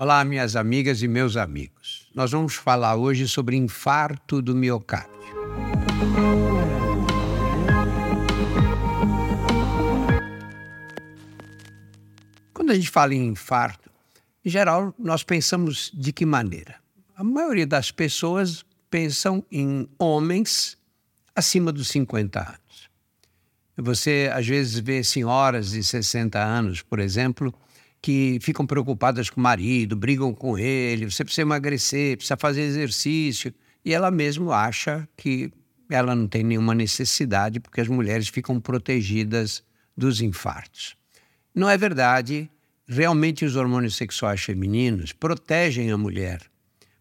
Olá, minhas amigas e meus amigos. Nós vamos falar hoje sobre infarto do miocárdio. Quando a gente fala em infarto, em geral, nós pensamos de que maneira? A maioria das pessoas pensam em homens acima dos 50 anos. Você, às vezes, vê senhoras de 60 anos, por exemplo, que ficam preocupadas com o marido, brigam com ele, você precisa emagrecer, precisa fazer exercício, e ela mesma acha que ela não tem nenhuma necessidade porque as mulheres ficam protegidas dos infartos. Não é verdade. Realmente os hormônios sexuais femininos protegem a mulher,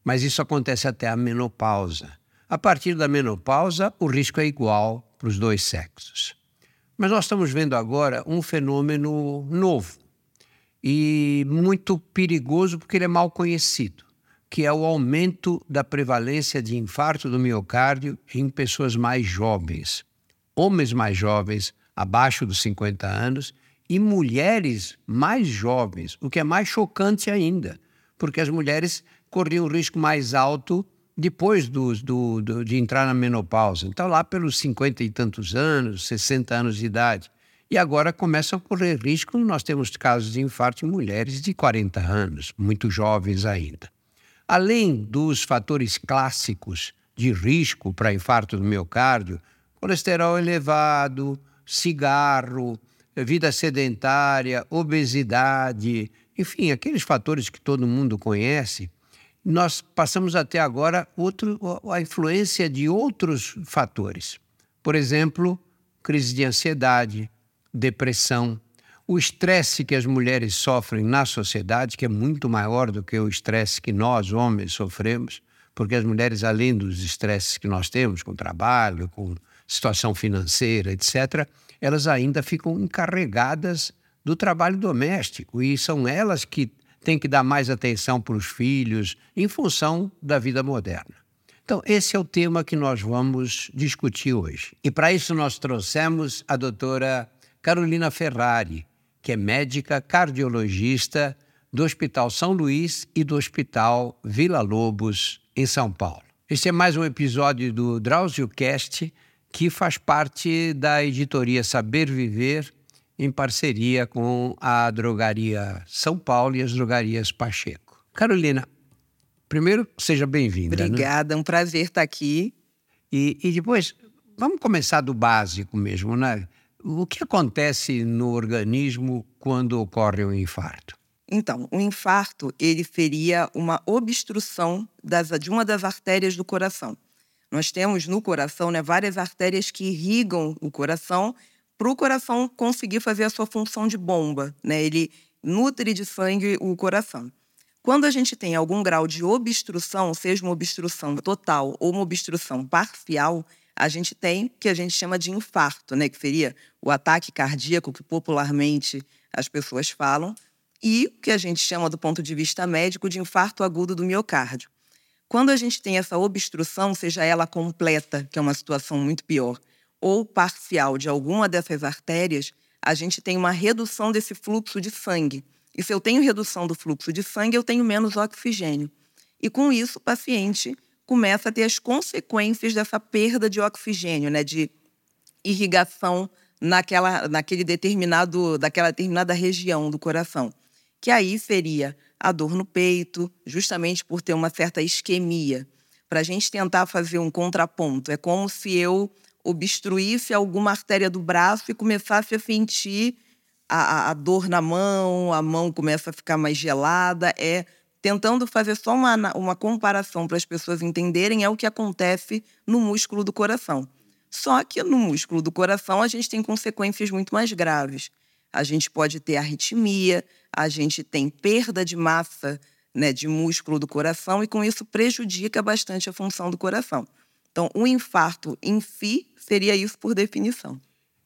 mas isso acontece até a menopausa. A partir da menopausa, o risco é igual para os dois sexos. Mas nós estamos vendo agora um fenômeno novo e muito perigoso porque ele é mal conhecido, que é o aumento da prevalência de infarto do miocárdio em pessoas mais jovens, homens mais jovens, abaixo dos 50 anos, e mulheres mais jovens, o que é mais chocante ainda, porque as mulheres corriam um risco mais alto depois do, do, do, de entrar na menopausa. Então, lá pelos 50 e tantos anos, 60 anos de idade. E agora começam a correr risco. Nós temos casos de infarto em mulheres de 40 anos, muito jovens ainda. Além dos fatores clássicos de risco para infarto do miocárdio, colesterol elevado, cigarro, vida sedentária, obesidade, enfim, aqueles fatores que todo mundo conhece, nós passamos até agora outro, a influência de outros fatores. Por exemplo, crise de ansiedade, depressão, o estresse que as mulheres sofrem na sociedade, que é muito maior do que o estresse que nós, homens, sofremos, porque as mulheres, além dos estresses que nós temos com trabalho, com situação financeira, etc., elas ainda ficam encarregadas do trabalho doméstico e são elas que têm que dar mais atenção para os filhos em função da vida moderna. Então, esse é o tema que nós vamos discutir hoje. E para isso nós trouxemos a doutora Carolina Ferrari, que é médica cardiologista do Hospital São Luís e do Hospital Vila Lobos, em São Paulo. Este é mais um episódio do DrauzioCast, que faz parte da editoria Saber Viver, em parceria com a Drogaria São Paulo e as Drogarias Pacheco. Carolina, primeiro, seja bem-vinda. Né? Obrigada, né? um prazer estar aqui. E, e depois, vamos começar do básico mesmo, né? O que acontece no organismo quando ocorre um infarto? Então, o infarto ele seria uma obstrução das, de uma das artérias do coração. Nós temos no coração né, várias artérias que irrigam o coração para o coração conseguir fazer a sua função de bomba. Né? Ele nutre de sangue o coração. Quando a gente tem algum grau de obstrução, seja uma obstrução total ou uma obstrução parcial, a gente tem o que a gente chama de infarto, né? que seria o ataque cardíaco, que popularmente as pessoas falam, e o que a gente chama, do ponto de vista médico, de infarto agudo do miocárdio. Quando a gente tem essa obstrução, seja ela completa, que é uma situação muito pior, ou parcial de alguma dessas artérias, a gente tem uma redução desse fluxo de sangue. E se eu tenho redução do fluxo de sangue, eu tenho menos oxigênio. E com isso, o paciente começa a ter as consequências dessa perda de oxigênio, né, de irrigação naquela, naquele determinado, daquela determinada região do coração, que aí seria a dor no peito, justamente por ter uma certa isquemia. Para a gente tentar fazer um contraponto, é como se eu obstruísse alguma artéria do braço e começasse a sentir a, a, dor na mão, a mão começa a ficar mais gelada. É tentando fazer só uma, uma comparação para as pessoas entenderem, é o que acontece no músculo do coração. Só que no músculo do coração a gente tem consequências muito mais graves. A gente pode ter arritmia, a gente tem perda de massa né, de músculo do coração e com isso prejudica bastante a função do coração. Então, o infarto em si seria isso por definição.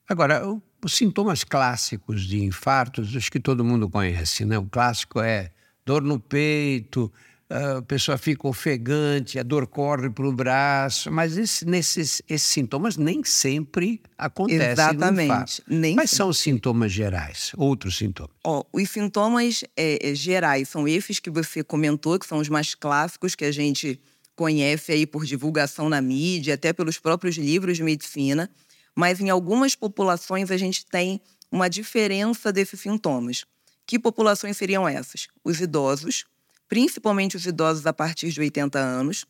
Agora, os sintomas clássicos de infartos, os que todo mundo conhece, né? O clássico é dor no peito, a pessoa fica ofegante, a dor corre para o braço, mas esse, nesses, esses sintomas nem sempre acontecem Exatamente. Nem Quais sempre. são os sintomas gerais? Outros sintomas? Ó, os sintomas é, é, gerais são esses que você comentou, que são os mais clássicos que a gente conhece aí por divulgação na mídia, até pelos próprios livros de medicina, mas em algumas populações a gente tem uma diferença desses sintomas. Que populações seriam essas? Os idosos, principalmente os idosos a partir de 80 anos,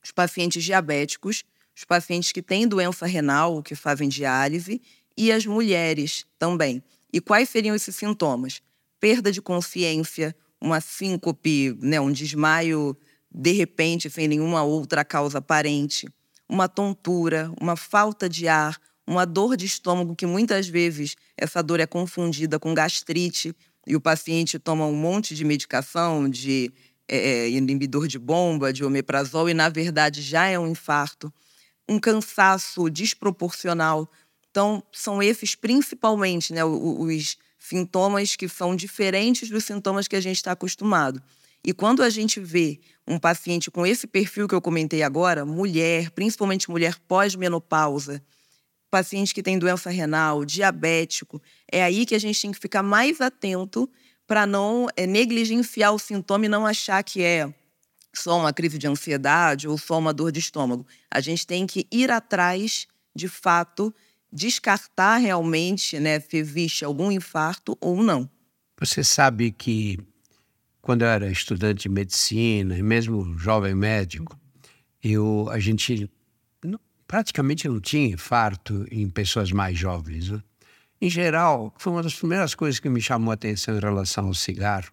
os pacientes diabéticos, os pacientes que têm doença renal, que fazem diálise, e as mulheres também. E quais seriam esses sintomas? Perda de consciência, uma síncope, né, um desmaio de repente, sem nenhuma outra causa aparente, uma tontura, uma falta de ar, uma dor de estômago, que muitas vezes essa dor é confundida com gastrite, e o paciente toma um monte de medicação, de é, inibidor de bomba, de omeprazol, e na verdade já é um infarto. Um cansaço desproporcional. Então, são esses principalmente né, os sintomas que são diferentes dos sintomas que a gente está acostumado. E quando a gente vê um paciente com esse perfil que eu comentei agora, mulher, principalmente mulher pós-menopausa, paciente que tem doença renal, diabético, é aí que a gente tem que ficar mais atento para não é, negligenciar o sintoma e não achar que é só uma crise de ansiedade ou só uma dor de estômago. A gente tem que ir atrás, de fato, descartar realmente né, se existe algum infarto ou não. Você sabe que quando eu era estudante de medicina e mesmo jovem médico, eu, a gente praticamente não tinha infarto em pessoas mais jovens. Né? Em geral, foi uma das primeiras coisas que me chamou a atenção em relação ao cigarro,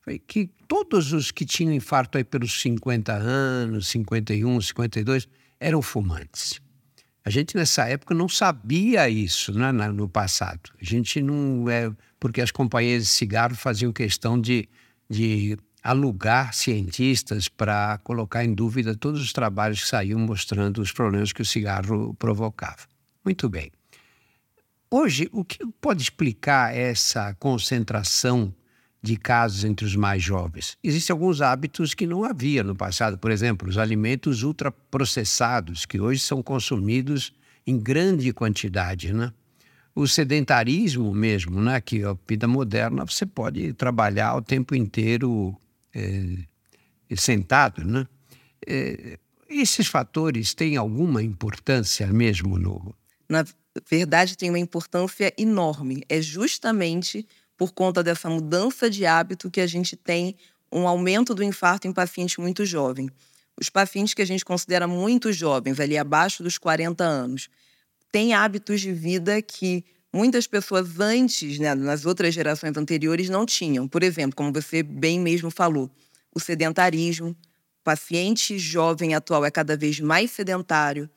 foi que todos os que tinham infarto aí pelos 50 anos, 51, 52, eram fumantes. A gente nessa época não sabia isso né, no passado. A gente não é porque as companhias de cigarro faziam questão de, de alugar cientistas para colocar em dúvida todos os trabalhos que saíam mostrando os problemas que o cigarro provocava. Muito bem. Hoje, o que pode explicar essa concentração de casos entre os mais jovens? Existem alguns hábitos que não havia no passado. Por exemplo, os alimentos ultraprocessados, que hoje são consumidos em grande quantidade, né? o sedentarismo mesmo, né? que a vida moderna você pode trabalhar o tempo inteiro é, sentado, né? É, esses fatores têm alguma importância mesmo no. Na verdade, tem uma importância enorme. É justamente por conta dessa mudança de hábito que a gente tem um aumento do infarto em pacientes muito jovens. Os pacientes que a gente considera muito jovens, ali abaixo dos 40 anos, têm hábitos de vida que muitas pessoas antes, né, nas outras gerações anteriores, não tinham. Por exemplo, como você bem mesmo falou, o sedentarismo. O paciente jovem atual é cada vez mais sedentário,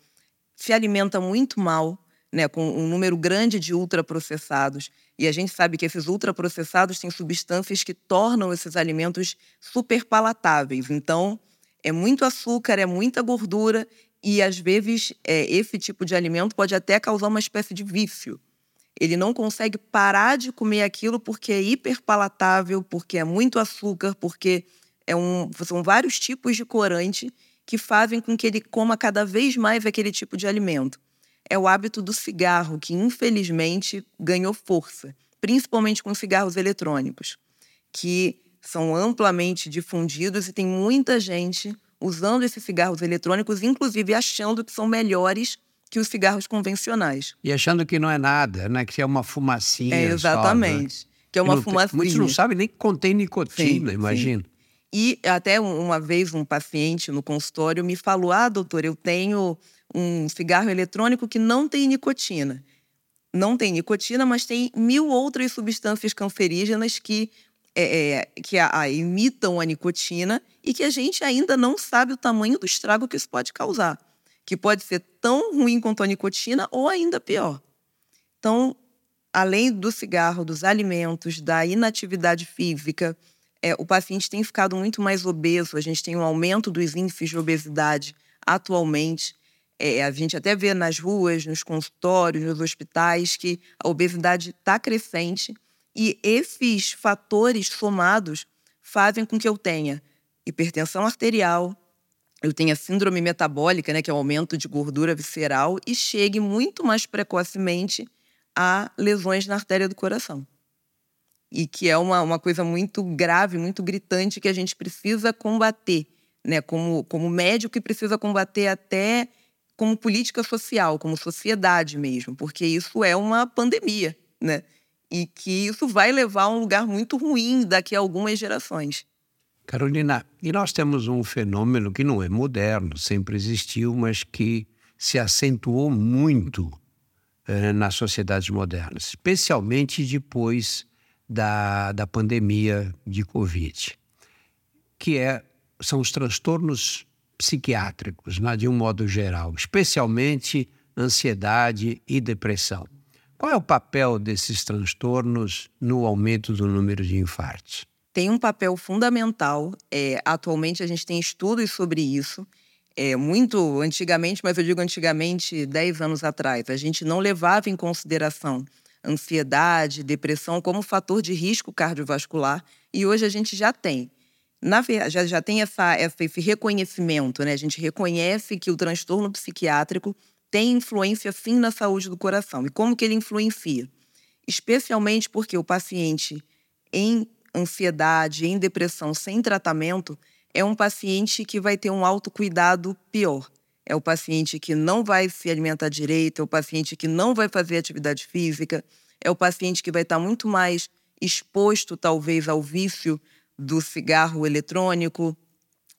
se alimenta muito mal, né, com um número grande de ultraprocessados. E a gente sabe que esses ultraprocessados têm substâncias que tornam esses alimentos super palatáveis. Então, é muito açúcar, é muita gordura e às vezes é, esse tipo de alimento pode até causar uma espécie de vício. Ele não consegue parar de comer aquilo porque é hiperpalatável, porque é muito açúcar, porque é um, são vários tipos de corante que fazem com que ele coma cada vez mais aquele tipo de alimento. É o hábito do cigarro, que infelizmente ganhou força, principalmente com cigarros eletrônicos, que são amplamente difundidos e tem muita gente usando esses cigarros eletrônicos, inclusive achando que são melhores que os cigarros convencionais. E achando que não é nada, né? Que é uma fumacinha. É, exatamente. Só, né? Que é uma fumacinha. Muitos não sabem nem que contém nicotina, imagina. E até uma vez um paciente no consultório me falou: Ah, doutor, eu tenho um cigarro eletrônico que não tem nicotina. Não tem nicotina, mas tem mil outras substâncias cancerígenas que, é, é, que a, a, imitam a nicotina e que a gente ainda não sabe o tamanho do estrago que isso pode causar que pode ser tão ruim quanto a nicotina ou ainda pior. Então, além do cigarro, dos alimentos, da inatividade física, é, o paciente tem ficado muito mais obeso. A gente tem um aumento dos índices de obesidade atualmente. É, a gente até vê nas ruas, nos consultórios, nos hospitais, que a obesidade está crescente. E esses fatores somados fazem com que eu tenha hipertensão arterial, eu tenha síndrome metabólica, né, que é o aumento de gordura visceral, e chegue muito mais precocemente a lesões na artéria do coração. E que é uma, uma coisa muito grave, muito gritante, que a gente precisa combater, né, como, como médico que precisa combater até como política social, como sociedade mesmo, porque isso é uma pandemia, né? E que isso vai levar a um lugar muito ruim daqui a algumas gerações. Carolina, e nós temos um fenômeno que não é moderno, sempre existiu, mas que se acentuou muito eh, nas sociedades modernas, especialmente depois da, da pandemia de Covid, que é, são os transtornos psiquiátricos, né, de um modo geral, especialmente ansiedade e depressão. Qual é o papel desses transtornos no aumento do número de infartos? Tem um papel fundamental. É, atualmente a gente tem estudos sobre isso. É, muito antigamente, mas eu digo antigamente, 10 anos atrás, a gente não levava em consideração ansiedade, depressão como fator de risco cardiovascular e hoje a gente já tem. Na, já, já tem essa, essa, esse reconhecimento, né? A gente reconhece que o transtorno psiquiátrico tem influência sim na saúde do coração. E como que ele influencia? Especialmente porque o paciente em ansiedade, em depressão sem tratamento, é um paciente que vai ter um autocuidado pior. É o paciente que não vai se alimentar direito, é o paciente que não vai fazer atividade física, é o paciente que vai estar muito mais exposto, talvez, ao vício do cigarro eletrônico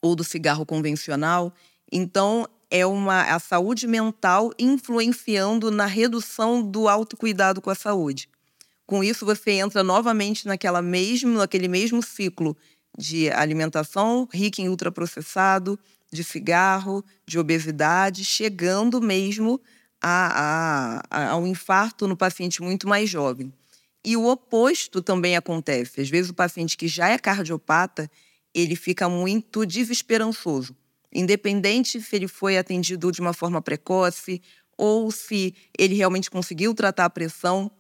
ou do cigarro convencional. Então, é uma a saúde mental influenciando na redução do autocuidado com a saúde. Com isso, você entra novamente naquela mesmo, naquele mesmo ciclo de alimentação rica em ultraprocessado, de cigarro, de obesidade, chegando mesmo a, a, a, ao infarto no paciente muito mais jovem. E o oposto também acontece. Às vezes, o paciente que já é cardiopata, ele fica muito desesperançoso. Independente se ele foi atendido de uma forma precoce ou se ele realmente conseguiu tratar a pressão,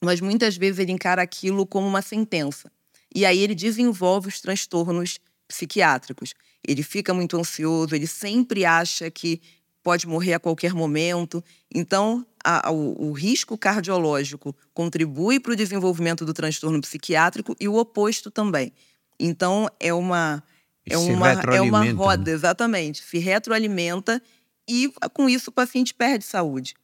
mas muitas vezes ele encara aquilo como uma sentença. E aí ele desenvolve os transtornos psiquiátricos. Ele fica muito ansioso, ele sempre acha que pode morrer a qualquer momento. Então, a, o, o, risco cardiológico contribui para o desenvolvimento do transtorno psiquiátrico e o oposto também. Então, é uma, é uma, é uma né? roda, exatamente. Se retroalimenta e, com isso, o paciente perde saúde.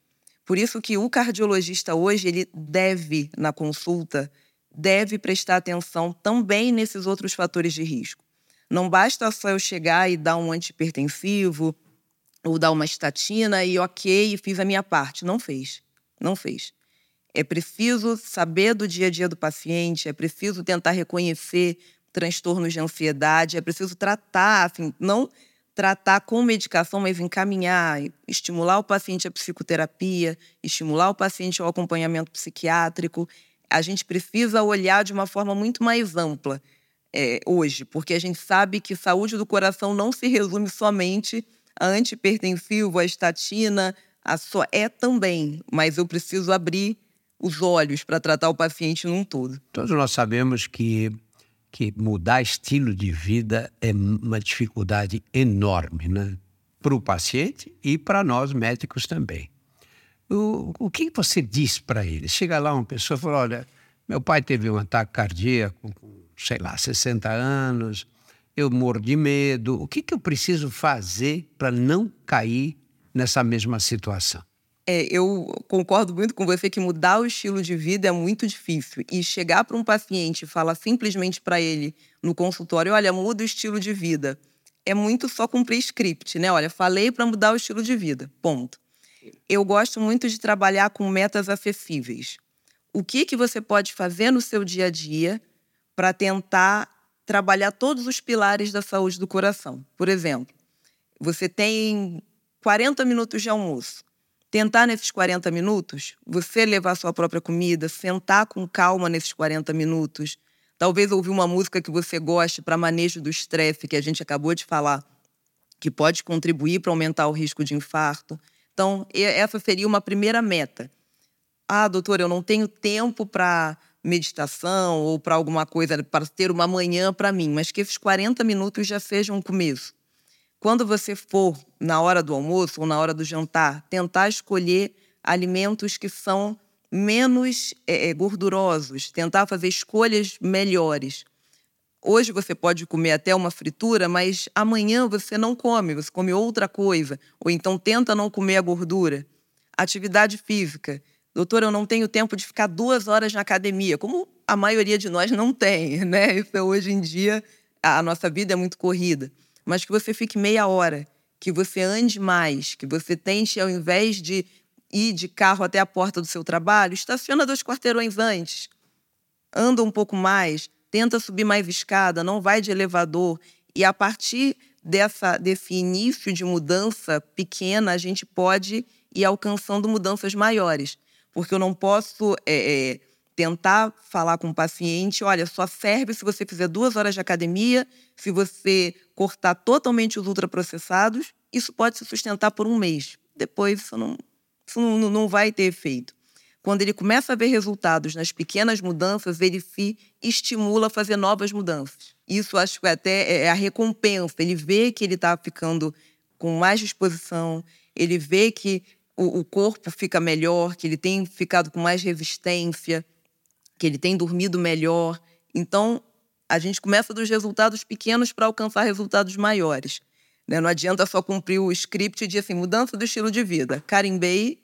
Por isso que o cardiologista hoje, ele deve, na consulta, deve prestar atenção também nesses outros fatores de risco. Não basta só eu chegar e dar um antipertensivo ou dar uma estatina e ok, fiz a minha parte. Não fez. Não fez. É preciso saber do dia a dia do paciente, é preciso tentar reconhecer transtornos de ansiedade, é preciso tratar, assim, não tratar com medicação, mas encaminhar, estimular o paciente à psicoterapia, estimular o paciente ao acompanhamento psiquiátrico. A gente precisa olhar de uma forma muito mais ampla é, hoje, porque a gente sabe que saúde do coração não se resume somente a antipertensivo, a estatina, a só é também, mas eu preciso abrir os olhos para tratar o paciente num todo. Todos nós sabemos que que mudar estilo de vida é uma dificuldade enorme, né? Para o paciente e para nós médicos também. O, o que você diz para ele? Chega lá uma pessoa e fala: olha, meu pai teve um ataque cardíaco sei lá, 60 anos, eu morro de medo. O que, que eu preciso fazer para não cair nessa mesma situação? É, eu concordo muito com você que mudar o estilo de vida é muito difícil. E chegar para um paciente e falar simplesmente para ele no consultório: olha, muda o estilo de vida. É muito só cumprir script, né? Olha, falei para mudar o estilo de vida. Ponto. Eu gosto muito de trabalhar com metas acessíveis. O que, que você pode fazer no seu dia a dia para tentar trabalhar todos os pilares da saúde do coração? Por exemplo, você tem 40 minutos de almoço tentar nesses 40 minutos, você levar sua própria comida, sentar com calma nesses 40 minutos, talvez ouvir uma música que você goste para manejo do estresse, que a gente acabou de falar, que pode contribuir para aumentar o risco de infarto. Então, essa seria uma primeira meta. Ah, doutor, eu não tenho tempo para meditação ou para alguma coisa, para ter uma manhã para mim, mas que esses 40 minutos já sejam um começo. Quando você for na hora do almoço ou na hora do jantar, tentar escolher alimentos que são menos é, gordurosos, tentar fazer escolhas melhores. Hoje você pode comer até uma fritura, mas amanhã você não come, você come outra coisa. Ou então tenta não comer a gordura. Atividade física. Doutor, eu não tenho tempo de ficar duas horas na academia, como a maioria de nós não tem, né? Isso hoje em dia, a nossa vida é muito corrida. Mas que você fique meia hora, que você ande mais, que você tente, ao invés de ir de carro até a porta do seu trabalho, estaciona dois quarteirões antes. Anda um pouco mais, tenta subir mais escada, não vai de elevador. E a partir dessa, desse início de mudança pequena, a gente pode ir alcançando mudanças maiores. Porque eu não posso é, é, tentar falar com o paciente: olha, só serve se você fizer duas horas de academia, se você cortar totalmente os ultraprocessados, isso pode se sustentar por um mês. Depois isso não, isso não, não vai ter efeito. Quando ele começa a ver resultados nas pequenas mudanças, ele se estimula a fazer novas mudanças. Isso acho que até é, é a recompensa. Ele vê que ele está ficando com mais disposição, ele vê que o, o corpo fica melhor, que ele tem ficado com mais resistência, que ele tem dormido melhor. Então, a gente começa dos resultados pequenos para alcançar resultados maiores. Né? Não adianta só cumprir o script de assim, mudança do estilo de vida. Carimbei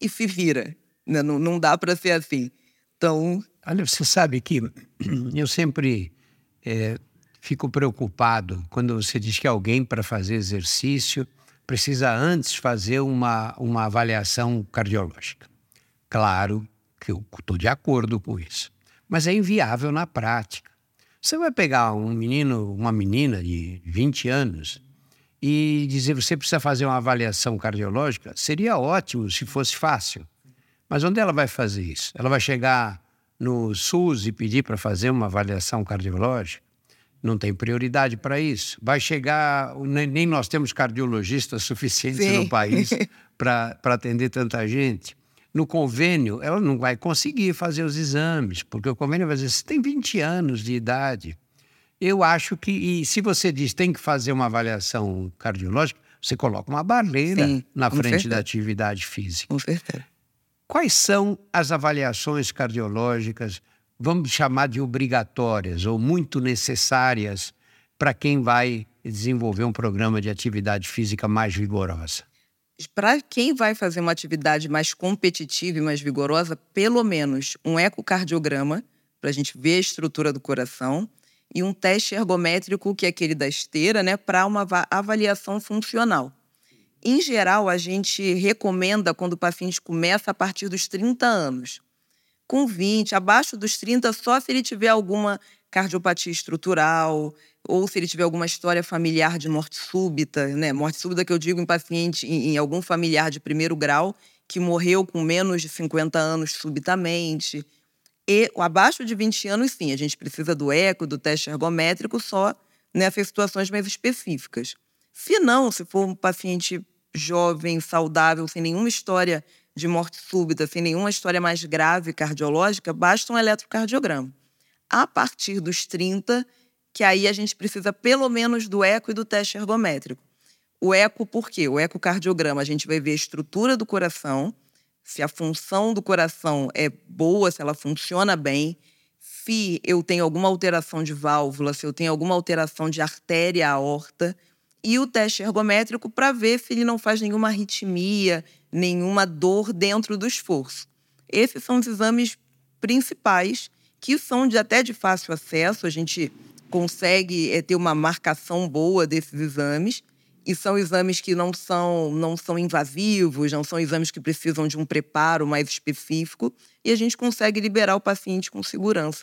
e se vira. Né? Não, não dá para ser assim. Então. Olha, você sabe que eu sempre é, fico preocupado quando você diz que alguém, para fazer exercício, precisa antes fazer uma, uma avaliação cardiológica. Claro que eu estou de acordo com isso, mas é inviável na prática. Você vai pegar um menino, uma menina de 20 anos e dizer você precisa fazer uma avaliação cardiológica, seria ótimo se fosse fácil. Mas onde ela vai fazer isso? Ela vai chegar no SUS e pedir para fazer uma avaliação cardiológica? Não tem prioridade para isso. Vai chegar, nem nós temos cardiologistas suficientes Sim. no país para atender tanta gente. No convênio, ela não vai conseguir fazer os exames, porque o convênio vai dizer: você tem 20 anos de idade. Eu acho que, e se você diz tem que fazer uma avaliação cardiológica, você coloca uma barreira Sim, na frente certeza. da atividade física. Com certeza. Quais são as avaliações cardiológicas, vamos chamar de obrigatórias ou muito necessárias para quem vai desenvolver um programa de atividade física mais vigorosa? Para quem vai fazer uma atividade mais competitiva e mais vigorosa, pelo menos um ecocardiograma, para a gente ver a estrutura do coração, e um teste ergométrico, que é aquele da esteira, né, para uma avaliação funcional. Em geral, a gente recomenda quando o paciente começa a partir dos 30 anos. Com 20, abaixo dos 30, só se ele tiver alguma cardiopatia estrutural ou se ele tiver alguma história familiar de morte súbita, né? Morte súbita que eu digo em paciente, em, em algum familiar de primeiro grau que morreu com menos de 50 anos subitamente. E abaixo de 20 anos, sim, a gente precisa do eco, do teste ergométrico só nessas situações mais específicas. Se não, se for um paciente jovem, saudável, sem nenhuma história de morte súbita, sem nenhuma história mais grave cardiológica, basta um eletrocardiograma. A partir dos 30, que aí a gente precisa pelo menos do eco e do teste ergométrico. O eco, por quê? O ecocardiograma, a gente vai ver a estrutura do coração, se a função do coração é boa, se ela funciona bem, se eu tenho alguma alteração de válvula, se eu tenho alguma alteração de artéria aorta, e o teste ergométrico para ver se ele não faz nenhuma arritmia, nenhuma dor dentro do esforço. Esses são os exames principais que são de, até de fácil acesso, a gente consegue é, ter uma marcação boa desses exames e são exames que não são não são invasivos, não são exames que precisam de um preparo mais específico e a gente consegue liberar o paciente com segurança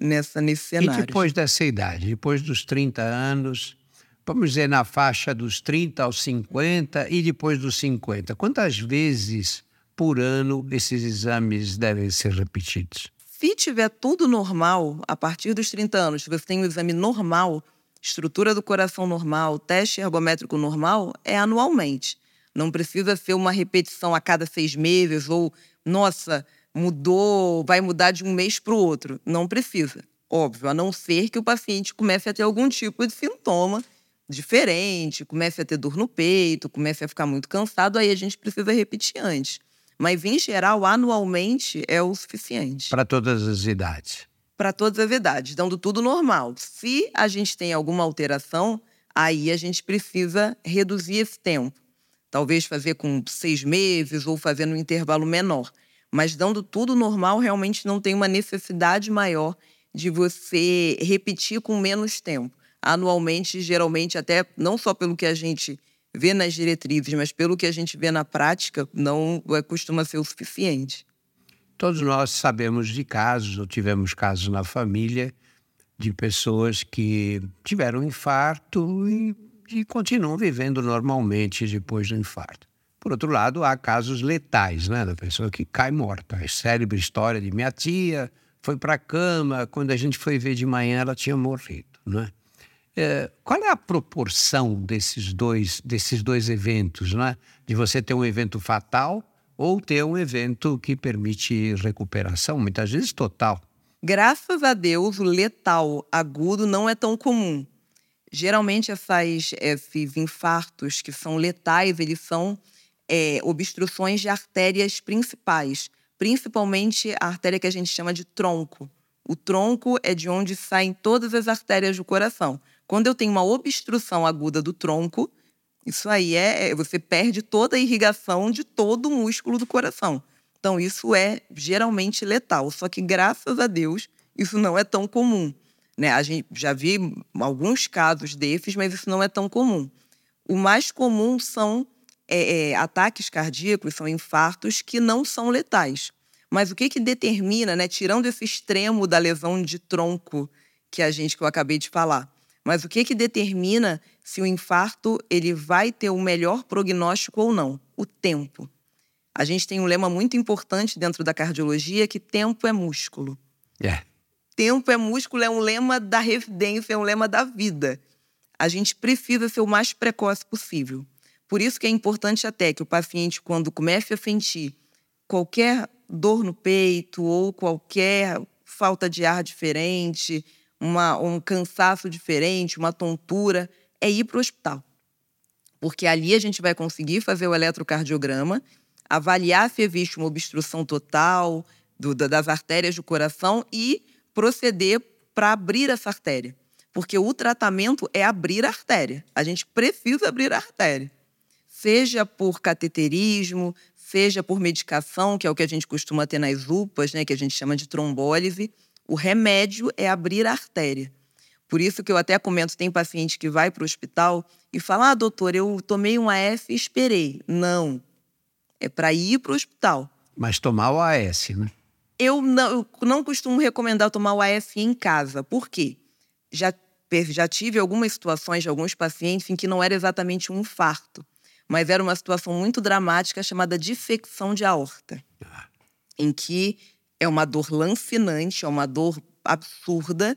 nessa nesse cenário. E depois dessa idade, depois dos 30 anos, vamos dizer, na faixa dos 30 aos 50 e depois dos 50. Quantas vezes por ano esses exames devem ser repetidos? Se tiver tudo normal, a partir dos 30 anos, se você tem um exame normal, estrutura do coração normal, teste ergométrico normal, é anualmente. Não precisa ser uma repetição a cada seis meses ou, nossa, mudou, vai mudar de um mês para o outro. Não precisa. Óbvio, a não ser que o paciente comece a ter algum tipo de sintoma diferente, comece a ter dor no peito, comece a ficar muito cansado, aí a gente precisa repetir antes. Mas, em geral, anualmente é o suficiente. Para todas as idades. Para todas as idades, dando tudo normal. Se a gente tem alguma alteração, aí a gente precisa reduzir esse tempo. Talvez fazer com seis meses ou fazer no intervalo menor. Mas dando tudo normal, realmente não tem uma necessidade maior de você repetir com menos tempo. Anualmente, geralmente, até não só pelo que a gente vê nas diretrizes, mas pelo que a gente vê na prática, não é, costuma ser o suficiente. Todos nós sabemos de casos, ou tivemos casos na família, de pessoas que tiveram infarto e, e continuam vivendo normalmente depois do infarto. Por outro lado, há casos letais, né, da pessoa que cai morta. A célebre história de minha tia foi para a cama, quando a gente foi ver de manhã ela tinha morrido, né? É, qual é a proporção desses dois, desses dois eventos, né? De você ter um evento fatal ou ter um evento que permite recuperação, muitas vezes total. Graças a Deus, o letal agudo não é tão comum. Geralmente, essas, esses infartos que são letais, eles são é, obstruções de artérias principais, principalmente a artéria que a gente chama de tronco. O tronco é de onde saem todas as artérias do coração. Quando eu tenho uma obstrução aguda do tronco, isso aí é, é você perde toda a irrigação de todo o músculo do coração. Então isso é geralmente letal. Só que graças a Deus isso não é tão comum. Né? A gente já vi alguns casos desses, mas isso não é tão comum. O mais comum são é, é, ataques cardíacos, são infartos que não são letais. Mas o que, que determina, né, tirando esse extremo da lesão de tronco que a gente que eu acabei de falar, mas o que, que determina se o infarto ele vai ter o melhor prognóstico ou não? O tempo. A gente tem um lema muito importante dentro da cardiologia que tempo é músculo. É. Tempo é músculo é um lema da residência, é um lema da vida. A gente precisa ser o mais precoce possível. Por isso que é importante até que o paciente, quando comece a sentir qualquer dor no peito ou qualquer falta de ar diferente, uma, um cansaço diferente, uma tontura, é ir para o hospital. Porque ali a gente vai conseguir fazer o eletrocardiograma, avaliar se existe uma obstrução total do, das artérias do coração e proceder para abrir essa artéria. Porque o tratamento é abrir a artéria. A gente precisa abrir a artéria. Seja por cateterismo, seja por medicação, que é o que a gente costuma ter nas UPAs, né, que a gente chama de trombólise, o remédio é abrir a artéria. Por isso que eu até comento, tem paciente que vai para o hospital e fala, ah, doutor, eu tomei um AF e esperei. Não, é para ir para o hospital. Mas tomar o AS, né? Eu não, eu não costumo recomendar tomar o AF em casa. Por quê? Já, já tive algumas situações de alguns pacientes em que não era exatamente um infarto, mas era uma situação muito dramática chamada dissecção de aorta, ah. em que é uma dor lancinante, é uma dor absurda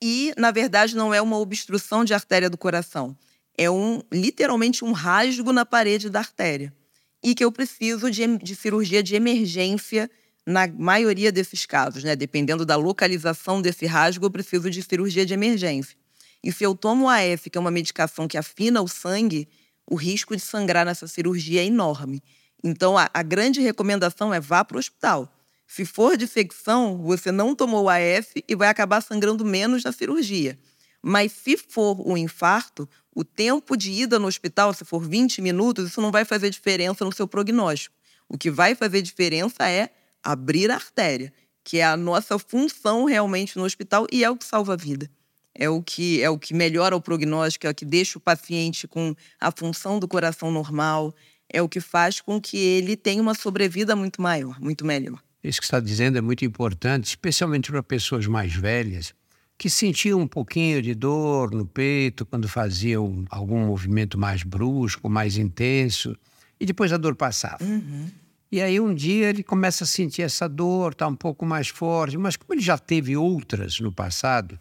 e, na verdade, não é uma obstrução de artéria do coração. É um literalmente um rasgo na parede da artéria. E que eu preciso de, de cirurgia de emergência na maioria desses casos, né? Dependendo da localização desse rasgo, eu preciso de cirurgia de emergência. E se eu tomo AF, que é uma medicação que afina o sangue, o risco de sangrar nessa cirurgia é enorme. Então, a, a grande recomendação é vá para o hospital. Se for dissecção, você não tomou AF e vai acabar sangrando menos na cirurgia. Mas se for um infarto, o tempo de ida no hospital, se for 20 minutos, isso não vai fazer diferença no seu prognóstico. O que vai fazer diferença é abrir a artéria, que é a nossa função realmente no hospital e é o que salva a vida. É o que é o que melhora o prognóstico, é o que deixa o paciente com a função do coração normal, é o que faz com que ele tenha uma sobrevida muito maior, muito melhor. Isso que está dizendo é muito importante, especialmente para pessoas mais velhas, que sentiam um pouquinho de dor no peito quando faziam algum movimento mais brusco, mais intenso, e depois a dor passava. Uhum. E aí um dia ele começa a sentir essa dor, está um pouco mais forte, mas como ele já teve outras no passado,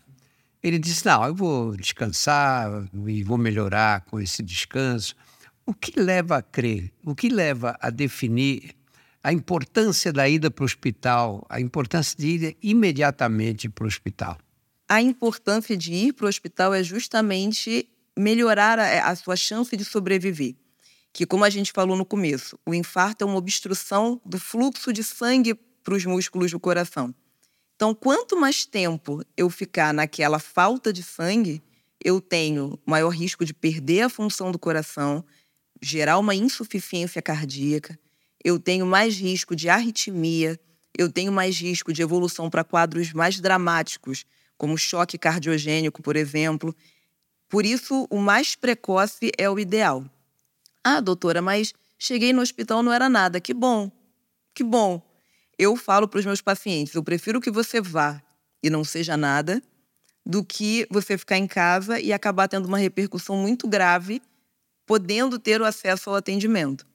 ele diz: Não, eu vou descansar e vou melhorar com esse descanso. O que leva a crer, o que leva a definir a importância da ida para o hospital, a importância de ir imediatamente para o hospital? A importância de ir para o hospital é justamente melhorar a, a sua chance de sobreviver. Que, como a gente falou no começo, o infarto é uma obstrução do fluxo de sangue para os músculos do coração. Então, quanto mais tempo eu ficar naquela falta de sangue, eu tenho maior risco de perder a função do coração, gerar uma insuficiência cardíaca, eu tenho mais risco de arritmia, eu tenho mais risco de evolução para quadros mais dramáticos, como choque cardiogênico, por exemplo. Por isso, o mais precoce é o ideal. Ah, doutora, mas cheguei no hospital não era nada. Que bom, que bom. Eu falo para os meus pacientes: eu prefiro que você vá e não seja nada, do que você ficar em casa e acabar tendo uma repercussão muito grave, podendo ter o acesso ao atendimento.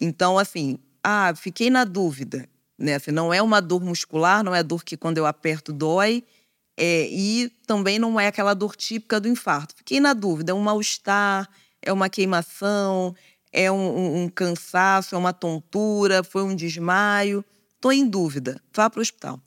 Então, assim, ah, fiquei na dúvida, né? Assim, não é uma dor muscular, não é dor que quando eu aperto dói, é, e também não é aquela dor típica do infarto. Fiquei na dúvida, é um mal-estar, é uma queimação, é um, um, um cansaço, é uma tontura, foi um desmaio. Estou em dúvida, vá para o hospital.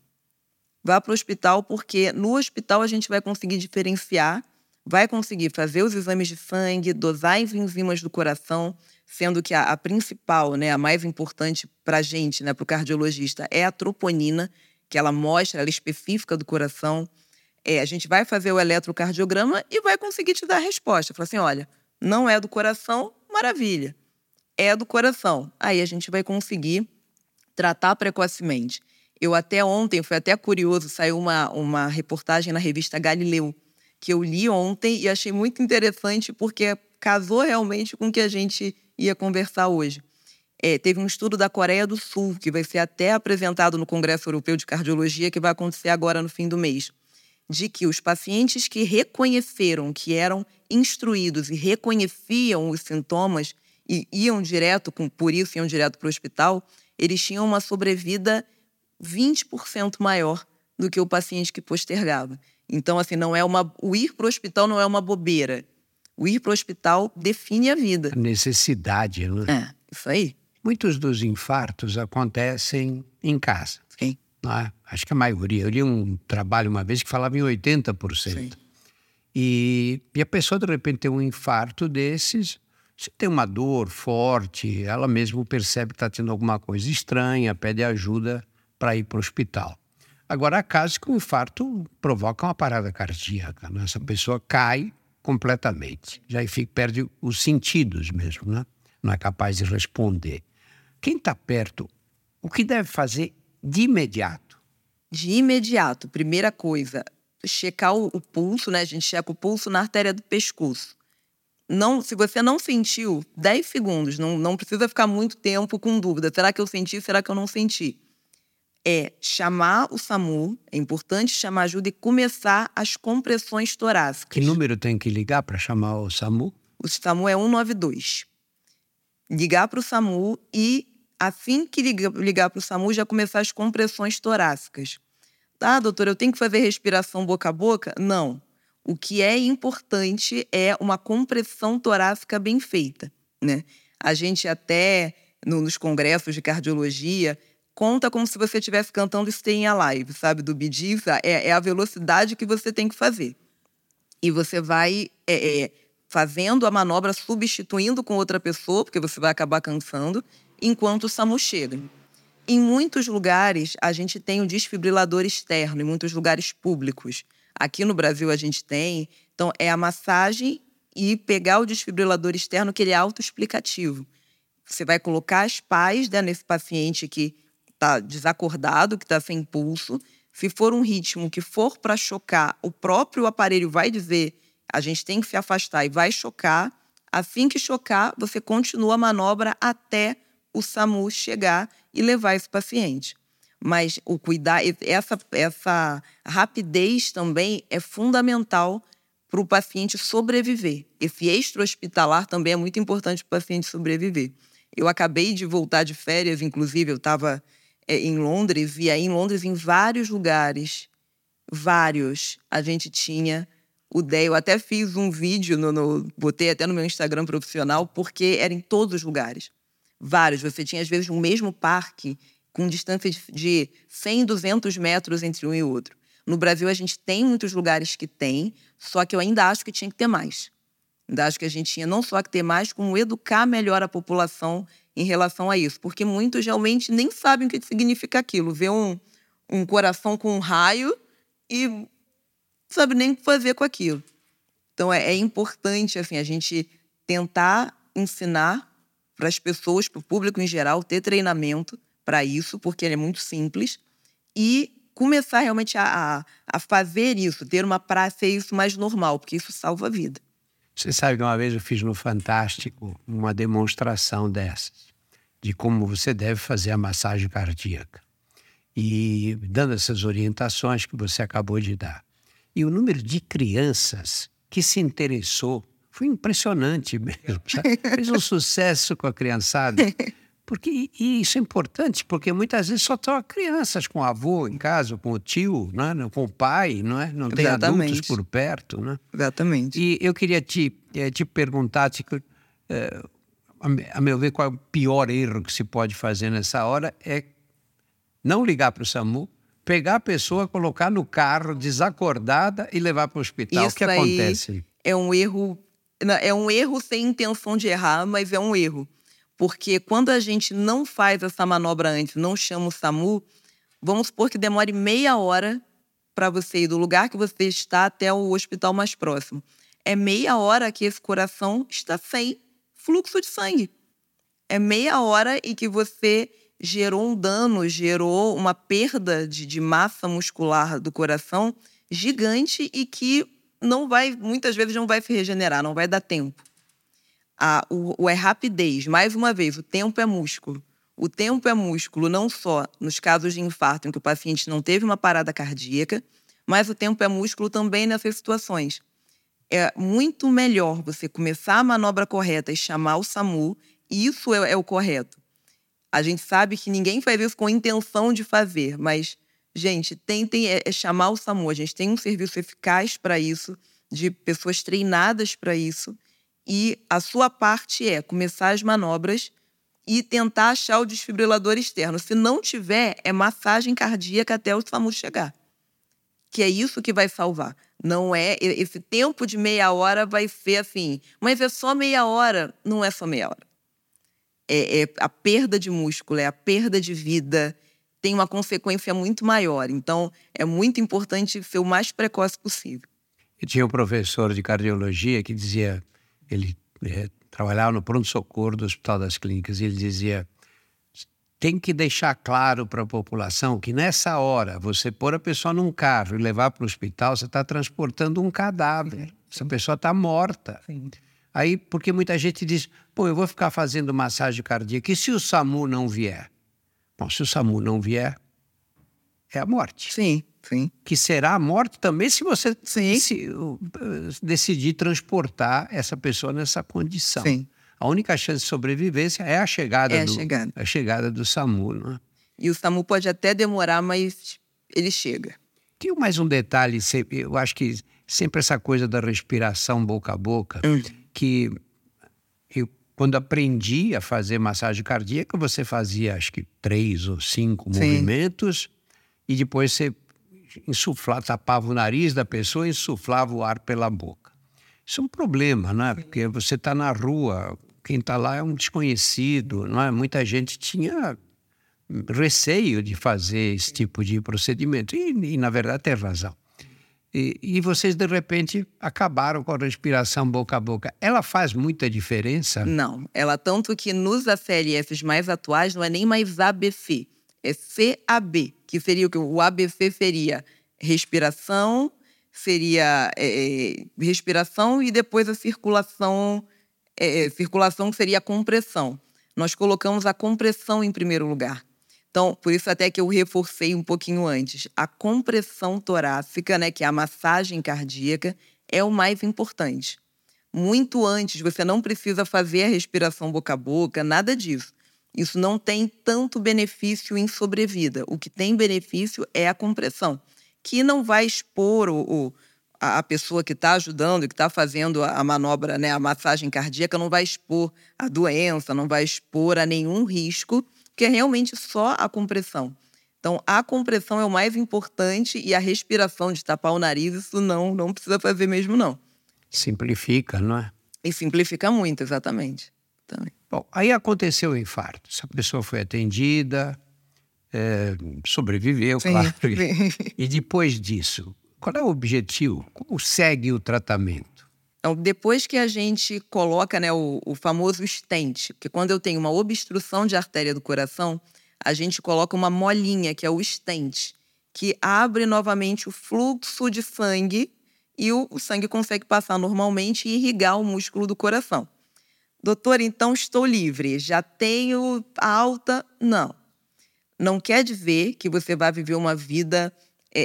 Vá para o hospital, porque no hospital a gente vai conseguir diferenciar, vai conseguir fazer os exames de sangue, dosar as enzimas do coração, sendo que a, a principal, né, a mais importante para a gente, né, para o cardiologista, é a troponina, que ela mostra, ela é específica do coração. É, a gente vai fazer o eletrocardiograma e vai conseguir te dar a resposta. Falar assim, olha, não é do coração, maravilha. É do coração. Aí a gente vai conseguir tratar precocemente. Eu até ontem, foi até curioso, saiu uma, uma reportagem na revista Galileu, que eu li ontem e achei muito interessante porque casou realmente com o que a gente ia conversar hoje. É, teve um estudo da Coreia do Sul, que vai ser até apresentado no Congresso Europeu de Cardiologia, que vai acontecer agora no fim do mês, de que os pacientes que reconheceram que eram instruídos e reconheciam os sintomas e iam direto, com, por isso iam direto para o hospital, eles tinham uma sobrevida 20% maior do que o paciente que postergava. Então, assim, não é uma, o ir para o hospital não é uma bobeira. O ir para o hospital define a vida. A necessidade, né? É, isso aí. Muitos dos infartos acontecem em casa. Sim. É? Acho que a maioria. Eu li um trabalho uma vez que falava em 80%. Sim. E, e a pessoa, de repente, tem um infarto desses, se tem uma dor forte, ela mesmo percebe que está tendo alguma coisa estranha, pede ajuda para ir para o hospital. Agora, há casos que o infarto provoca uma parada cardíaca. Né? Essa pessoa cai completamente, já fica, perde os sentidos mesmo, né? não é capaz de responder. Quem está perto, o que deve fazer de imediato? De imediato, primeira coisa, checar o, o pulso, né? A gente checa o pulso na artéria do pescoço. Não, se você não sentiu, 10 segundos, não, não precisa ficar muito tempo com dúvida. Será que eu senti? Será que eu não senti? É chamar o SAMU, é importante chamar ajuda e começar as compressões torácicas. Que número tem que ligar para chamar o SAMU? O SAMU é 192. Ligar para o SAMU e, assim que ligar, para o SAMU, já começar as compressões torácicas. Ah, doutor, eu tenho que fazer respiração boca a boca? Não. O que é importante é uma compressão torácica bem feita, né? A gente até no, nos congressos de cardiologia conta como se você estivesse cantando Staying Alive, sabe? Do Gees, é, é, a velocidade que você tem que fazer. E você vai é, é, fazendo a manobra, substituindo com outra pessoa, porque você vai acabar cansando, enquanto o SAMU chega. Em muitos lugares, a gente tem o desfibrilador externo, em muitos lugares públicos. Aqui no Brasil, a gente tem. Então, é a massagem e pegar o desfibrilador externo, que ele é autoexplicativo. Você vai colocar as pás né, nesse paciente que está desacordado, que está sem pulso. Se for um ritmo que for para chocar, o próprio aparelho vai dizer a gente tem que se afastar e vai chocar. Assim que chocar, você continua a manobra até o SAMU chegar e levar esse paciente. Mas o cuidar, essa, essa rapidez também é fundamental para o paciente sobreviver. Esse extra-hospitalar também é muito importante para o paciente sobreviver. Eu acabei de voltar de férias, inclusive, eu estava em Londres, e aí em Londres, em vários lugares, vários, a gente tinha o DEI. Eu até fiz um vídeo, no, no, botei até no meu Instagram profissional, porque era em todos os lugares. vários. Você tinha, às vezes, um mesmo parque com distância de 100, 200 metros entre um e outro. No Brasil, a gente tem muitos lugares que tem, só que eu ainda acho que tinha que ter mais. Ainda acho que a gente tinha não só que ter mais, como educar melhor a população em relação a isso. Porque muitos realmente nem sabem o que significa aquilo. Vê um, um coração com um raio e não sabe nem o que fazer com aquilo. Então, é, é importante assim, a gente tentar ensinar para as pessoas, para o público em geral, ter treinamento para isso, porque ele é muito simples, e começar realmente a, a fazer isso, ter uma prática isso mais normal, porque isso salva a vida. Você sabe que uma vez eu fiz no Fantástico uma demonstração dessas, de como você deve fazer a massagem cardíaca. E dando essas orientações que você acabou de dar. E o número de crianças que se interessou foi impressionante mesmo. Sabe? Fez um sucesso com a criançada. Porque, e isso é importante, porque muitas vezes só estão crianças com o avô em casa, com o tio, né? com o pai, não é? Não tem Exatamente. adultos por perto, né? Exatamente. E eu queria te, eh, te perguntar, te, é, a meu ver, qual é o pior erro que se pode fazer nessa hora é não ligar para o SAMU, pegar a pessoa, colocar no carro desacordada e levar para o hospital. Isso o que acontece? É um erro, é um erro sem intenção de errar, mas é um erro porque quando a gente não faz essa manobra antes, não chama o SAMU, vamos supor que demore meia hora para você ir do lugar que você está até o hospital mais próximo. É meia hora que esse coração está sem fluxo de sangue. É meia hora e que você gerou um dano, gerou uma perda de, de massa muscular do coração gigante e que não vai, muitas vezes não vai se regenerar, não vai dar tempo o, o é rapidez. Mais uma vez, o tempo é músculo. O tempo é músculo não só nos casos de infarto em que o paciente não teve uma parada cardíaca, mas o tempo é músculo também nessas situações. É muito melhor você começar a manobra correta e chamar o SAMU, isso é, é o correto. A gente sabe que ninguém faz isso com intenção de fazer, mas, gente, tentem é, é chamar o SAMU. A gente tem um serviço eficaz para isso, de pessoas treinadas para isso, e a sua parte é começar as manobras e tentar achar o desfibrilador externo. Se não tiver, é massagem cardíaca até o SAMU chegar. Que é isso que vai salvar. Não é esse tempo de meia hora vai ser assim, mas é só meia hora, não é só meia hora. É, é a perda de músculo, é a perda de vida, tem uma consequência muito maior. Então, é muito importante ser o mais precoce possível. Eu tinha um professor de cardiologia que dizia ele é, trabalhava no pronto-socorro do Hospital das Clínicas e ele dizia: tem que deixar claro para a população que nessa hora, você pôr a pessoa num carro e levar para o hospital, você está transportando um cadáver. Sim, Essa pessoa está morta. Sim. Aí, porque muita gente diz: pô, eu vou ficar fazendo massagem cardíaca, e se o SAMU não vier? Bom, se o SAMU não vier, é a morte. Sim. Sim. que será a morte também se você se, uh, decidir transportar essa pessoa nessa condição. Sim. A única chance de sobrevivência é a chegada, é a do, chegada. A chegada do SAMU. Né? E o SAMU pode até demorar, mas ele chega. Tem mais um detalhe, eu acho que sempre essa coisa da respiração boca a boca, hum. que eu, quando aprendi a fazer massagem cardíaca, você fazia acho que três ou cinco Sim. movimentos e depois você insuflava, tapava o nariz da pessoa e insuflava o ar pela boca. Isso é um problema, não é? Porque você está na rua, quem está lá é um desconhecido, não é? Muita gente tinha receio de fazer esse tipo de procedimento e, e na verdade, tem razão. E, e, vocês, de repente, acabaram com a respiração boca a boca. Ela faz muita diferença? Não. Ela, tanto que nos ACLFs mais atuais, não é nem mais ABC é CAB, que seria o que o ABC seria respiração, seria é, é, respiração e depois a circulação, é, é, circulação seria a compressão. Nós colocamos a compressão em primeiro lugar. Então, por isso até que eu reforcei um pouquinho antes. A compressão torácica, né, que é a massagem cardíaca, é o mais importante. Muito antes, você não precisa fazer a respiração boca a boca, nada disso. Isso não tem tanto benefício em sobrevida. O que tem benefício é a compressão, que não vai expor o, o a, pessoa que está ajudando, que está fazendo a, manobra, né, a massagem cardíaca, não vai expor a doença, não vai expor a nenhum risco, que é realmente só a compressão. Então, a compressão é o mais importante e a respiração de tapar o nariz, isso não, não precisa fazer mesmo, não. Simplifica, não é? E simplifica muito, exatamente. Também. Bom, aí aconteceu o infarto. Essa pessoa foi atendida, é, sobreviveu, sim, claro. Sim. E depois disso, qual é o objetivo? Como segue o tratamento? Então, depois que a gente coloca né, o, o famoso stent, que quando eu tenho uma obstrução de artéria do coração, a gente coloca uma molinha, que é o stent, que abre novamente o fluxo de sangue e o, o sangue consegue passar normalmente e irrigar o músculo do coração. Doutor, então estou livre, já tenho alta? Não. Não quer dizer que você vai viver uma vida é,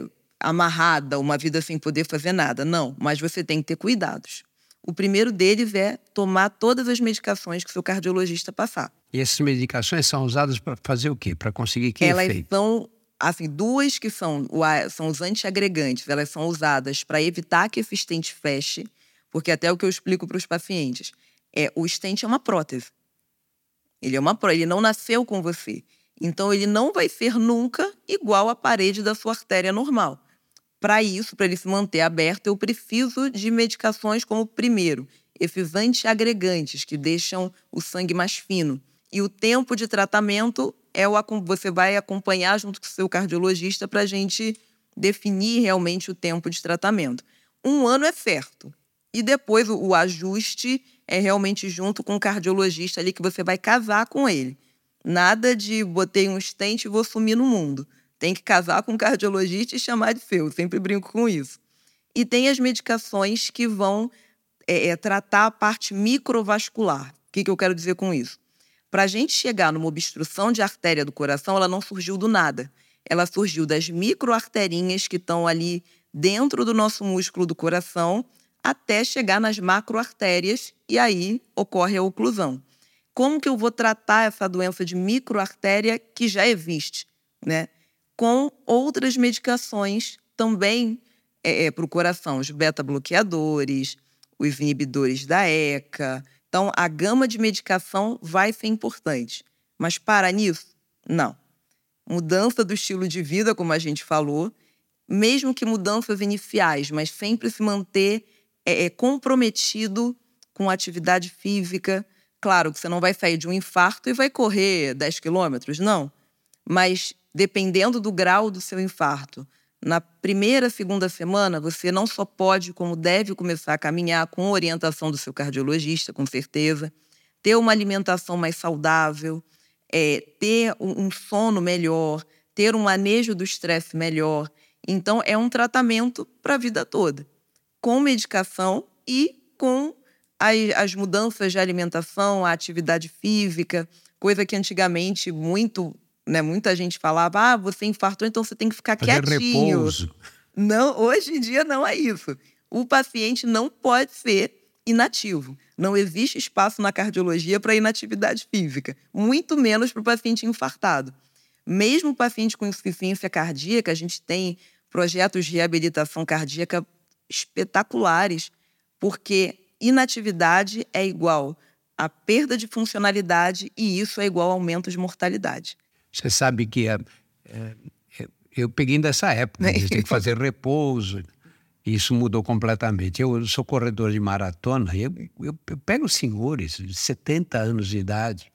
é, amarrada, uma vida sem poder fazer nada. Não, mas você tem que ter cuidados. O primeiro deles é tomar todas as medicações que o seu cardiologista passar. E essas medicações são usadas para fazer o quê? Para conseguir que Elas efeito? são, assim, duas que são, são os antiagregantes. Elas são usadas para evitar que esse stent feche, porque até o que eu explico para os pacientes é o stent é uma prótese. Ele é uma prótese, ele não nasceu com você. Então ele não vai ser nunca igual à parede da sua artéria normal. Para isso, para ele se manter aberto, eu preciso de medicações como, primeiro, esses antiagregantes, que deixam o sangue mais fino. E o tempo de tratamento é o você vai acompanhar junto com o seu cardiologista para a gente definir realmente o tempo de tratamento. Um ano é certo. E depois o, ajuste é realmente junto com o cardiologista ali que você vai casar com ele. Nada de botei um stent e vou sumir no mundo. Tem que casar com um cardiologista e chamar de seu. Eu sempre brinco com isso. E tem as medicações que vão é, é, tratar a parte microvascular. O que, que eu quero dizer com isso? Para a gente chegar numa obstrução de artéria do coração, ela não surgiu do nada. Ela surgiu das microarterinhas que estão ali dentro do nosso músculo do coração até chegar nas macroartérias e aí ocorre a oclusão. Como que eu vou tratar essa doença de microartéria que já existe, né? Com outras medicações também é, é, para o coração, os beta-bloqueadores, os inibidores da ECA. Então, a gama de medicação vai ser importante. Mas para nisso, não. Mudança do estilo de vida, como a gente falou, mesmo que mudanças iniciais, mas sempre se manter é, é, comprometido com atividade física. Claro que você não vai sair de um infarto e vai correr 10 quilômetros, não. Mas dependendo do grau do seu infarto. Na primeira, segunda semana, você não só pode, como deve começar a caminhar com orientação do seu cardiologista, com certeza, ter uma alimentação mais saudável, é, ter um sono melhor, ter um manejo do estresse melhor. Então, é um tratamento para a vida toda, com medicação e com as, as mudanças de alimentação, a atividade física, coisa que antigamente muito né, muita gente falava: ah, você infartou, então você tem que ficar Fazer quietinho. Repouso. Não, hoje em dia não é isso. O paciente não pode ser inativo. Não existe espaço na cardiologia para inatividade física, muito menos para o paciente infartado. Mesmo o paciente com insuficiência cardíaca, a gente tem projetos de reabilitação cardíaca espetaculares, porque inatividade é igual a perda de funcionalidade e isso é igual a aumento de mortalidade. Você sabe que é, é, eu peguei dessa época, a gente tem que fazer repouso. Isso mudou completamente. Eu sou corredor de maratona eu, eu, eu pego senhores de 70 anos de idade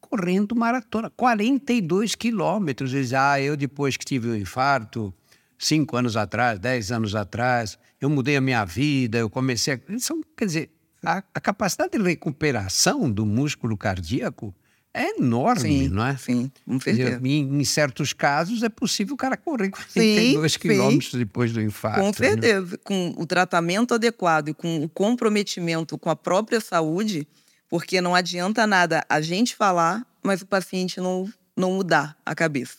correndo maratona, 42 quilômetros. Eles ah, eu depois que tive um infarto, cinco anos atrás, dez anos atrás, eu mudei a minha vida, eu comecei a... São, quer dizer, a, a capacidade de recuperação do músculo cardíaco é enorme, sim, não é? Sim, com certeza. Em, em, certos casos é possível o cara correr 42 quilômetros depois do infarto. Com né? certeza. Né? Com o tratamento adequado e com o comprometimento com a própria saúde, porque não adianta nada a gente falar, mas o paciente não, não mudar a cabeça.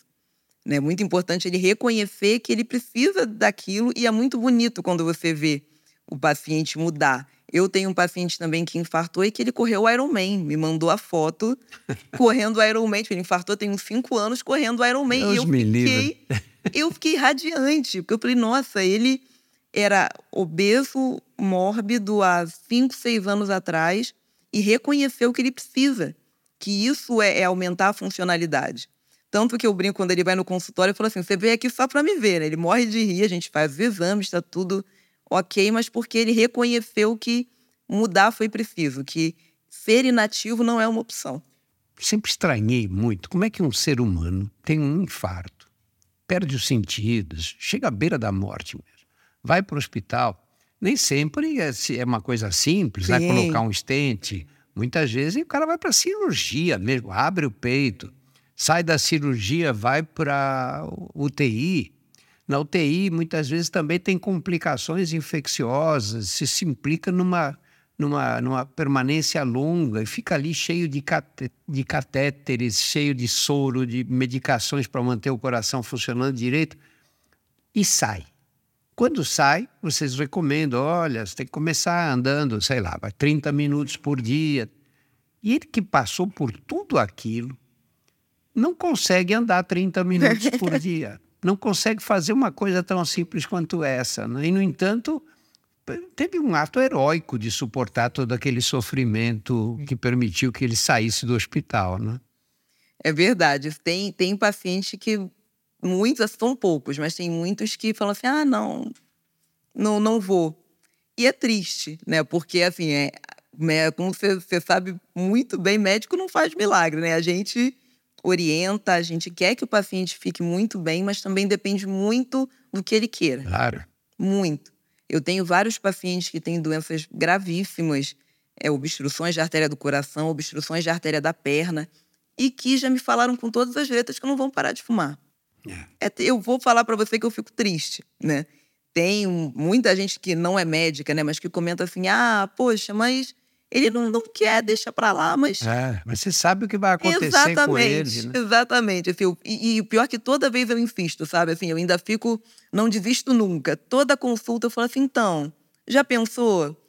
É muito importante ele reconhecer que ele precisa daquilo e é muito bonito quando você vê o paciente mudar. Eu tenho um paciente também que infartou e que ele correu o Ironman. Me mandou a foto correndo o Ironman. Tipo, ele infartou tem uns cinco anos correndo o Ironman. Deus e eu me fiquei, eu fiquei radiante. Porque eu falei, nossa, ele era obeso, mórbido há 5, 6 anos atrás e reconheceu que ele precisa, que isso é, é aumentar a funcionalidade. Tanto que eu brinco quando ele vai no consultório e falo assim: você veio aqui só para me ver, né? Ele morre de rir, a gente faz os exames, está tudo ok, mas porque ele reconheceu que mudar foi preciso, que ser inativo não é uma opção. Sempre estranhei muito como é que um ser humano tem um infarto, perde os sentidos, chega à beira da morte mesmo, vai para o hospital. Nem sempre é, é uma coisa simples, né? Colocar um estente. Muitas vezes o cara vai para cirurgia mesmo, abre o peito, sai da cirurgia, vai para UTI. Na UTI, muitas vezes também tem complicações infecciosas, se se implica numa numa, numa permanência longa e fica ali cheio de, cate, de catéteres, cheio de soro, de medicações para manter o coração funcionando direito e sai. Quando sai, vocês recomendam, olha, você tem que começar andando, sei lá, 30 minutos por dia. E ele que passou por tudo aquilo, não consegue andar 30 minutos por dia. Não consegue fazer uma coisa tão simples quanto essa. Né? E, no entanto, teve um ato heróico de suportar todo aquele sofrimento que permitiu que ele saísse do hospital, né? É verdade. Tem, tem paciente que, muitos, são poucos, mas tem muitos que falam assim, ah, não, não, não vou. E é triste, né? Porque, assim, é, é como você, você sabe muito bem, médico não faz milagre, né? A gente orienta, a gente quer que o paciente fique muito bem, mas também depende muito do que ele queira. Claro. Muito. Eu tenho vários pacientes que têm doenças gravíssimas, é, obstruções de artéria do coração, obstruções de artéria da perna, e que já me falaram com todas as letras que não vão parar de fumar. É. É, eu vou falar para você que eu fico triste, né? Tem muita gente que não é médica, né, mas que comenta assim: ah, poxa, mas ele não, não quer, deixa para lá, mas. É, mas você sabe o que vai acontecer exatamente, com ele. Né? Exatamente. Assim, e, e o pior é que toda vez eu insisto, sabe? Assim, eu ainda fico, não desisto nunca. Toda consulta eu falo assim: então, já pensou?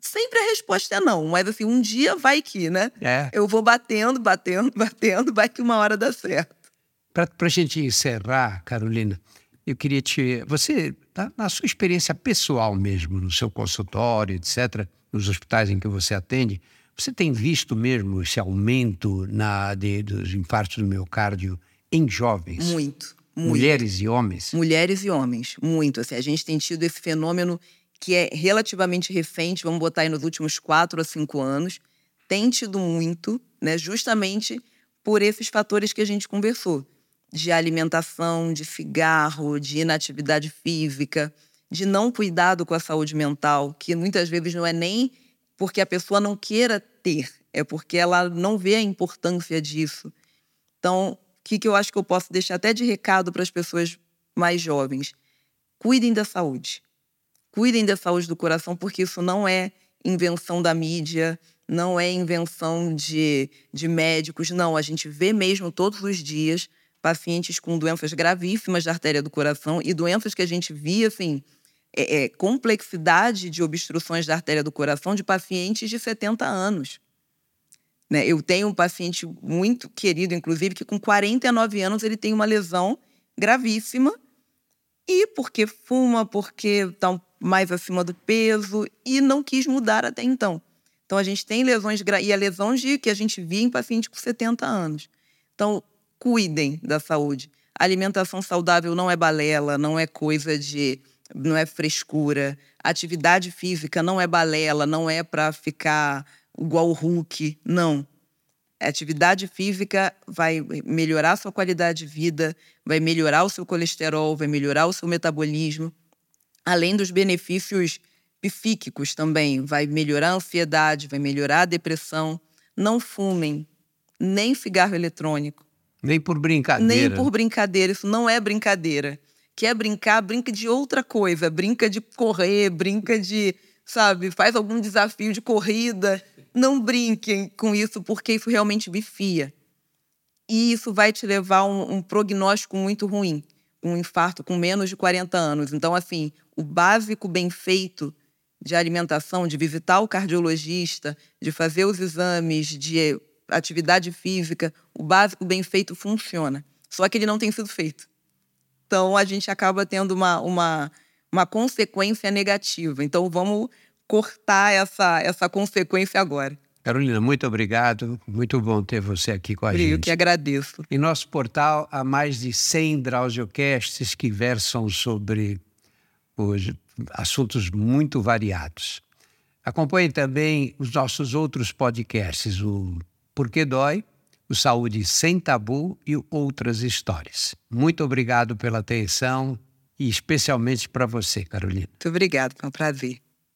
Sempre a resposta é não, mas assim, um dia vai que, né? É. Eu vou batendo, batendo, batendo, vai que uma hora dá certo. Para a gente encerrar, Carolina, eu queria te. Você, na sua experiência pessoal mesmo, no seu consultório, etc., nos hospitais em que você atende, você tem visto mesmo esse aumento na, de, dos infartos do miocárdio em jovens? Muito, muito. Mulheres e homens? Mulheres e homens, muito. Assim, a gente tem tido esse fenômeno que é relativamente recente, vamos botar aí nos últimos quatro a cinco anos, tem tido muito, né, justamente por esses fatores que a gente conversou, de alimentação, de cigarro, de inatividade física, de não cuidado com a saúde mental, que muitas vezes não é nem porque a pessoa não queira ter, é porque ela não vê a importância disso. Então, o que, que eu acho que eu posso deixar até de recado para as pessoas mais jovens? Cuidem da saúde. Cuidem da saúde do coração, porque isso não é invenção da mídia, não é invenção de, de médicos, não. A gente vê mesmo todos os dias pacientes com doenças gravíssimas da artéria do coração e doenças que a gente via, assim, é, é, complexidade de obstruções da artéria do coração de pacientes de 70 anos. Né? Eu tenho um paciente muito querido, inclusive, que com 49 anos ele tem uma lesão gravíssima e porque fuma, porque está mais acima do peso e não quis mudar até então. Então a gente tem lesões e a lesão de que a gente via em paciente com 70 anos. Então cuidem da saúde. Alimentação saudável não é balela, não é coisa de não é frescura. Atividade física não é balela, não é para ficar igual o Hulk, não. atividade física vai melhorar a sua qualidade de vida, vai melhorar o seu colesterol, vai melhorar o seu metabolismo, além dos benefícios psíquicos também, vai melhorar a ansiedade, vai melhorar a depressão. Não fumem, nem cigarro eletrônico. Nem por brincadeira. Nem por brincadeira, isso não é brincadeira quer brincar, brinca de outra coisa, brinca de correr, brinca de, sabe, faz algum desafio de corrida. Não brinquem com isso, porque isso realmente bifia. E isso vai te levar a um, um prognóstico muito ruim, um infarto com menos de 40 anos. Então, assim, o básico bem feito de alimentação, de visitar o cardiologista, de fazer os exames de atividade física, o básico bem feito funciona. Só que ele não tem sido feito. Então a gente acaba tendo uma, uma, uma consequência negativa. Então, vamos cortar essa, essa consequência agora. Carolina, muito obrigado. Muito bom ter você aqui com a Eu gente. que agradeço. Em nosso portal há mais de 100 Drauziocasts que versam sobre os assuntos muito variados. Acompanhe também os nossos outros podcasts, o Porquê Dói, o Saúde Sem Tabu e outras histórias. Muito obrigado pela atenção e especialmente para você, Carolina. Muito obrigada, foi um prazer.